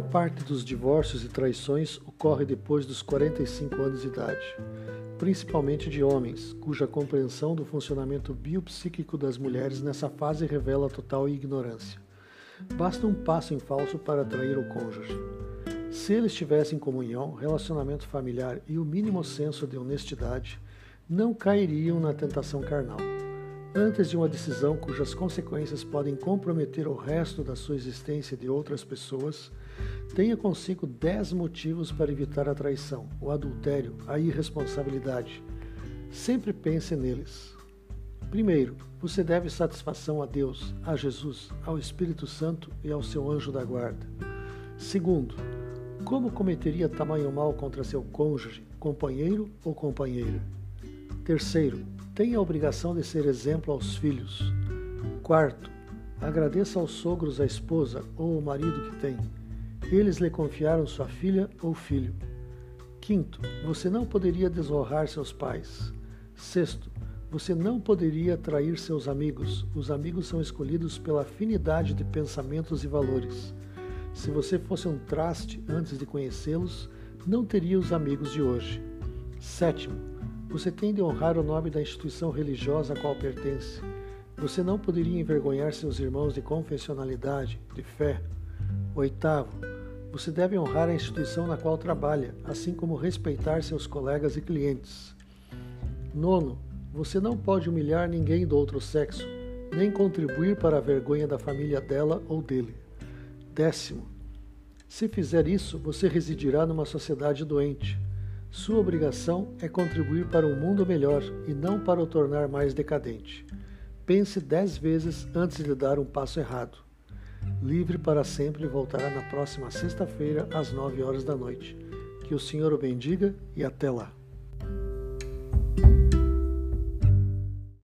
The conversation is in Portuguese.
parte dos divórcios e traições ocorre depois dos 45 anos de idade, principalmente de homens, cuja compreensão do funcionamento biopsíquico das mulheres nessa fase revela total ignorância. Basta um passo em falso para atrair o cônjuge. Se eles tivessem comunhão, relacionamento familiar e o mínimo senso de honestidade, não cairiam na tentação carnal. Antes de uma decisão cujas consequências podem comprometer o resto da sua existência de outras pessoas, tenha consigo dez motivos para evitar a traição, o adultério, a irresponsabilidade. Sempre pense neles. Primeiro, você deve satisfação a Deus, a Jesus, ao Espírito Santo e ao seu anjo da guarda. Segundo, como cometeria tamanho mal contra seu cônjuge, companheiro ou companheira? Terceiro, tem a obrigação de ser exemplo aos filhos. Quarto, agradeça aos sogros a esposa ou o marido que tem. Eles lhe confiaram sua filha ou filho. Quinto, você não poderia desonrar seus pais. Sexto, você não poderia trair seus amigos. Os amigos são escolhidos pela afinidade de pensamentos e valores. Se você fosse um traste antes de conhecê-los, não teria os amigos de hoje. Sétimo, você tem de honrar o nome da instituição religiosa a qual pertence. Você não poderia envergonhar seus irmãos de confessionalidade, de fé. Oitavo, você deve honrar a instituição na qual trabalha, assim como respeitar seus colegas e clientes. Nono, você não pode humilhar ninguém do outro sexo, nem contribuir para a vergonha da família dela ou dele. Décimo, se fizer isso, você residirá numa sociedade doente. Sua obrigação é contribuir para um mundo melhor e não para o tornar mais decadente. Pense dez vezes antes de dar um passo errado. Livre para sempre voltará na próxima sexta-feira às nove horas da noite. Que o Senhor o bendiga e até lá.